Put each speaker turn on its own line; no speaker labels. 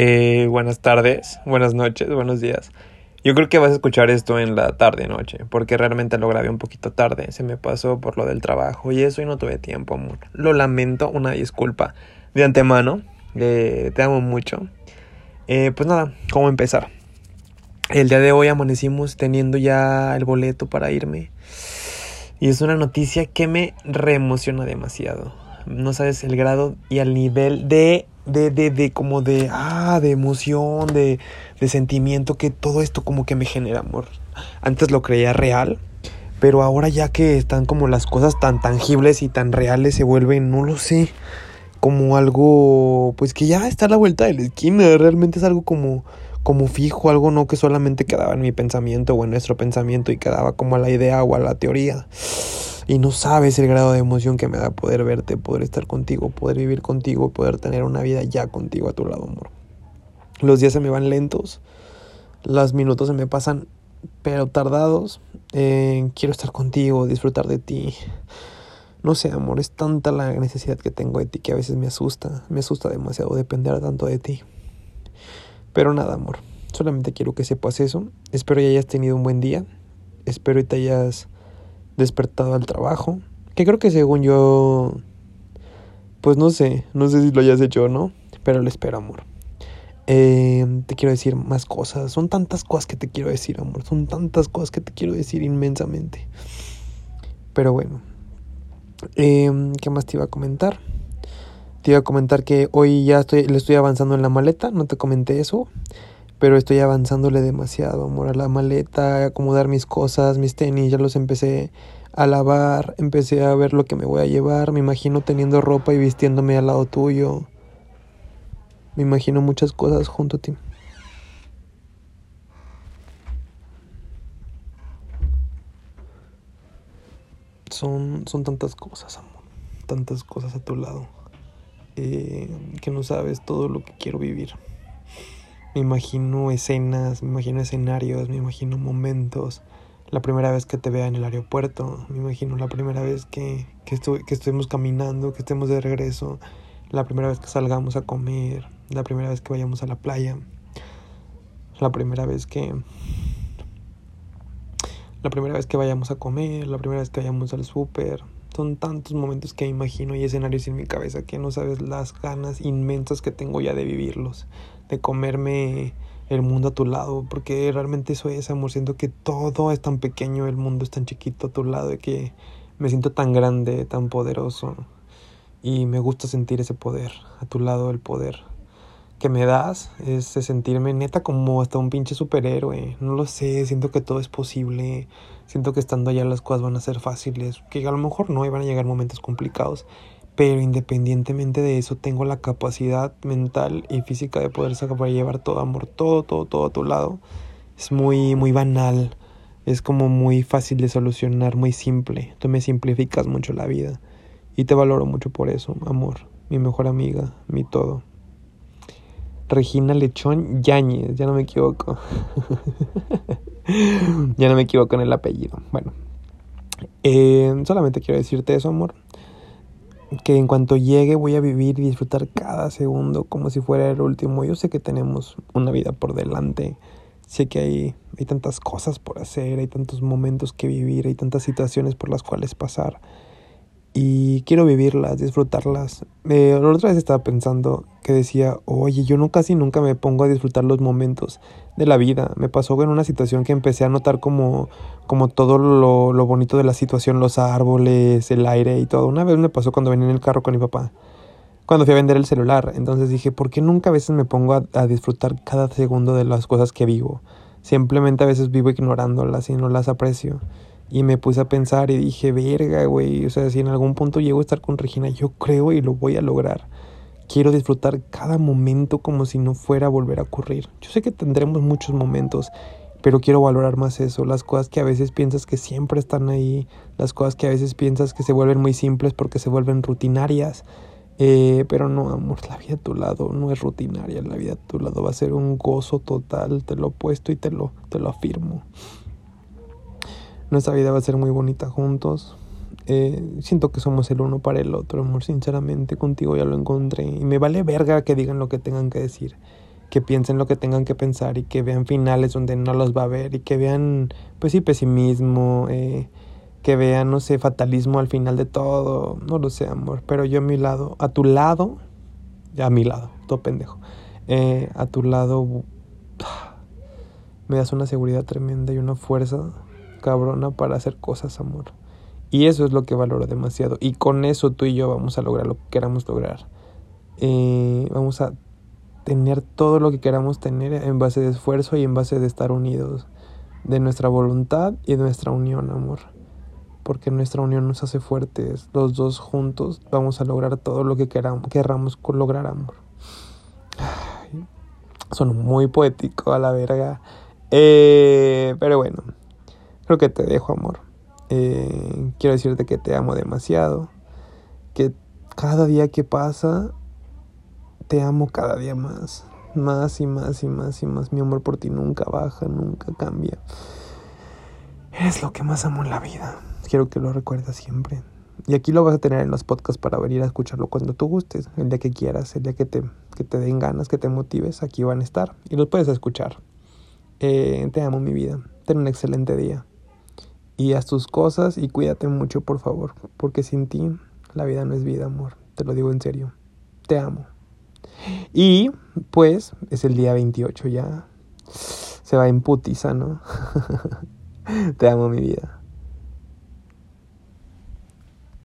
Eh, buenas tardes, buenas noches, buenos días. Yo creo que vas a escuchar esto en la tarde noche, porque realmente lo grabé un poquito tarde, se me pasó por lo del trabajo y eso y no tuve tiempo, amor. Lo lamento, una disculpa de antemano, eh, te amo mucho. Eh, pues nada, ¿cómo empezar? El día de hoy amanecimos teniendo ya el boleto para irme y es una noticia que me reemociona demasiado. No sabes el grado y el nivel de de, de, de como de, ah, de emoción, de, de sentimiento que todo esto como que me genera amor. Antes lo creía real, pero ahora ya que están como las cosas tan tangibles y tan reales se vuelven, no lo sé, como algo, pues que ya está a la vuelta de la esquina, realmente es algo como, como fijo, algo no que solamente quedaba en mi pensamiento o en nuestro pensamiento y quedaba como a la idea o a la teoría. Y no sabes el grado de emoción que me da poder verte, poder estar contigo, poder vivir contigo, poder tener una vida ya contigo a tu lado, amor. Los días se me van lentos, los minutos se me pasan, pero tardados. Eh, quiero estar contigo, disfrutar de ti. No sé, amor, es tanta la necesidad que tengo de ti que a veces me asusta, me asusta demasiado depender tanto de ti. Pero nada, amor, solamente quiero que sepas eso. Espero que hayas tenido un buen día. Espero que te hayas despertado al trabajo. Que creo que según yo, pues no sé, no sé si lo hayas hecho o no, pero lo espero, amor. Eh, te quiero decir más cosas. Son tantas cosas que te quiero decir, amor. Son tantas cosas que te quiero decir inmensamente. Pero bueno. Eh, ¿Qué más te iba a comentar? Te iba a comentar que hoy ya estoy, le estoy avanzando en la maleta. No te comenté eso. Pero estoy avanzándole demasiado, amor, a la maleta, acomodar mis cosas, mis tenis, ya los empecé a lavar, empecé a ver lo que me voy a llevar, me imagino teniendo ropa y vistiéndome al lado tuyo. Me imagino muchas cosas junto a ti. Son, son tantas cosas, amor. Tantas cosas a tu lado. Eh, que no sabes todo lo que quiero vivir. Me imagino escenas, me imagino escenarios, me imagino momentos. La primera vez que te vea en el aeropuerto, me imagino la primera vez que, que, que estemos caminando, que estemos de regreso, la primera vez que salgamos a comer, la primera vez que vayamos a la playa, la primera vez que... La primera vez que vayamos a comer, la primera vez que vayamos al súper, son tantos momentos que imagino y escenarios en mi cabeza que no sabes las ganas inmensas que tengo ya de vivirlos, de comerme el mundo a tu lado, porque realmente eso es amor, siento que todo es tan pequeño, el mundo es tan chiquito a tu lado, y que me siento tan grande, tan poderoso, y me gusta sentir ese poder, a tu lado el poder que me das es sentirme neta como hasta un pinche superhéroe. No lo sé, siento que todo es posible. Siento que estando allá las cosas van a ser fáciles. Que a lo mejor no, y van a llegar momentos complicados. Pero independientemente de eso, tengo la capacidad mental y física de poder sacar llevar todo amor, todo, todo, todo a tu lado. Es muy, muy banal. Es como muy fácil de solucionar, muy simple. Tú me simplificas mucho la vida. Y te valoro mucho por eso, amor. Mi mejor amiga, mi todo. Regina Lechón Yáñez, ya no me equivoco. ya no me equivoco en el apellido. Bueno, eh, solamente quiero decirte eso, amor. Que en cuanto llegue voy a vivir y disfrutar cada segundo como si fuera el último. Yo sé que tenemos una vida por delante. Sé que hay, hay tantas cosas por hacer, hay tantos momentos que vivir, hay tantas situaciones por las cuales pasar y quiero vivirlas, disfrutarlas. Eh, la otra vez estaba pensando que decía, oye, yo no casi nunca me pongo a disfrutar los momentos de la vida. Me pasó en una situación que empecé a notar como, como todo lo, lo bonito de la situación, los árboles, el aire y todo. Una vez me pasó cuando venía en el carro con mi papá, cuando fui a vender el celular. Entonces dije, ¿por qué nunca a veces me pongo a, a disfrutar cada segundo de las cosas que vivo? Simplemente a veces vivo ignorándolas y no las aprecio. Y me puse a pensar y dije, verga, güey, o sea, si en algún punto llego a estar con Regina, yo creo y lo voy a lograr. Quiero disfrutar cada momento como si no fuera a volver a ocurrir. Yo sé que tendremos muchos momentos, pero quiero valorar más eso, las cosas que a veces piensas que siempre están ahí, las cosas que a veces piensas que se vuelven muy simples porque se vuelven rutinarias. Eh, pero no, amor, la vida a tu lado no es rutinaria, la vida a tu lado va a ser un gozo total, te lo he puesto y te lo, te lo afirmo. Nuestra vida va a ser muy bonita juntos. Eh, siento que somos el uno para el otro, amor. Sinceramente, contigo ya lo encontré. Y me vale verga que digan lo que tengan que decir. que piensen lo que tengan que pensar y que vean finales donde no los va a ver y que vean, pues sí, pesimismo, eh, que vean, no sé, fatalismo al final de todo, no lo sé, amor, pero yo a mi lado, a tu lado, ya a mi lado, todo pendejo, eh, a tu lado me das una seguridad tremenda y una fuerza cabrona para hacer cosas, amor. Y eso es lo que valoro demasiado. Y con eso tú y yo vamos a lograr lo que queramos lograr. Eh, vamos a tener todo lo que queramos tener en base de esfuerzo y en base de estar unidos. De nuestra voluntad y de nuestra unión, amor. Porque nuestra unión nos hace fuertes. Los dos juntos vamos a lograr todo lo que queramos, lograr, amor. son muy poético a la verga. Eh, pero bueno, creo que te dejo, amor. Eh, quiero decirte que te amo demasiado. Que cada día que pasa, te amo cada día más. Más y más y más y más. Mi amor por ti nunca baja, nunca cambia. Eres lo que más amo en la vida. Quiero que lo recuerdes siempre. Y aquí lo vas a tener en los podcasts para venir a escucharlo cuando tú gustes, el día que quieras, el día que te, que te den ganas, que te motives, aquí van a estar y los puedes escuchar. Eh, te amo mi vida. Ten un excelente día. Y haz tus cosas y cuídate mucho, por favor. Porque sin ti la vida no es vida, amor. Te lo digo en serio. Te amo. Y pues es el día 28 ya. Se va en putiza, ¿no? te amo mi vida.